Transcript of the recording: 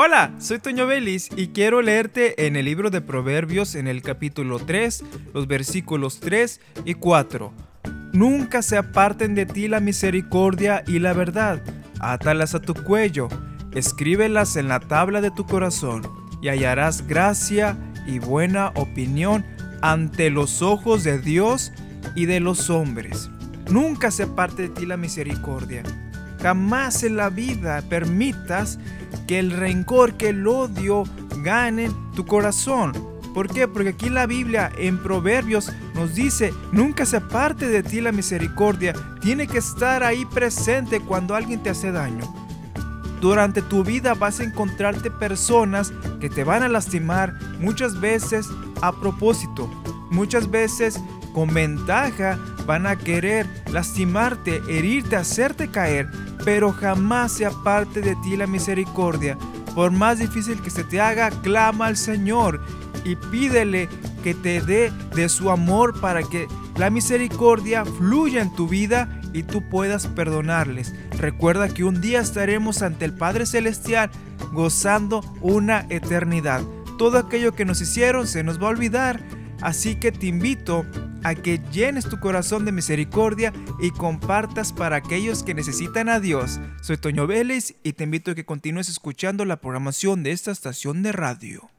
Hola, soy Toño Vélez y quiero leerte en el libro de Proverbios en el capítulo 3, los versículos 3 y 4. Nunca se aparten de ti la misericordia y la verdad, átalas a tu cuello, escríbelas en la tabla de tu corazón, y hallarás gracia y buena opinión ante los ojos de Dios y de los hombres. Nunca se aparte de ti la misericordia. Jamás en la vida permitas que el rencor, que el odio ganen tu corazón. ¿Por qué? Porque aquí la Biblia en Proverbios nos dice, nunca se aparte de ti la misericordia, tiene que estar ahí presente cuando alguien te hace daño. Durante tu vida vas a encontrarte personas que te van a lastimar muchas veces a propósito, muchas veces con ventaja van a querer lastimarte, herirte, hacerte caer, pero jamás se aparte de ti la misericordia. Por más difícil que se te haga, clama al Señor y pídele que te dé de su amor para que la misericordia fluya en tu vida y tú puedas perdonarles. Recuerda que un día estaremos ante el Padre Celestial gozando una eternidad. Todo aquello que nos hicieron se nos va a olvidar, así que te invito a que llenes tu corazón de misericordia y compartas para aquellos que necesitan a Dios. Soy Toño Vélez y te invito a que continúes escuchando la programación de esta estación de radio.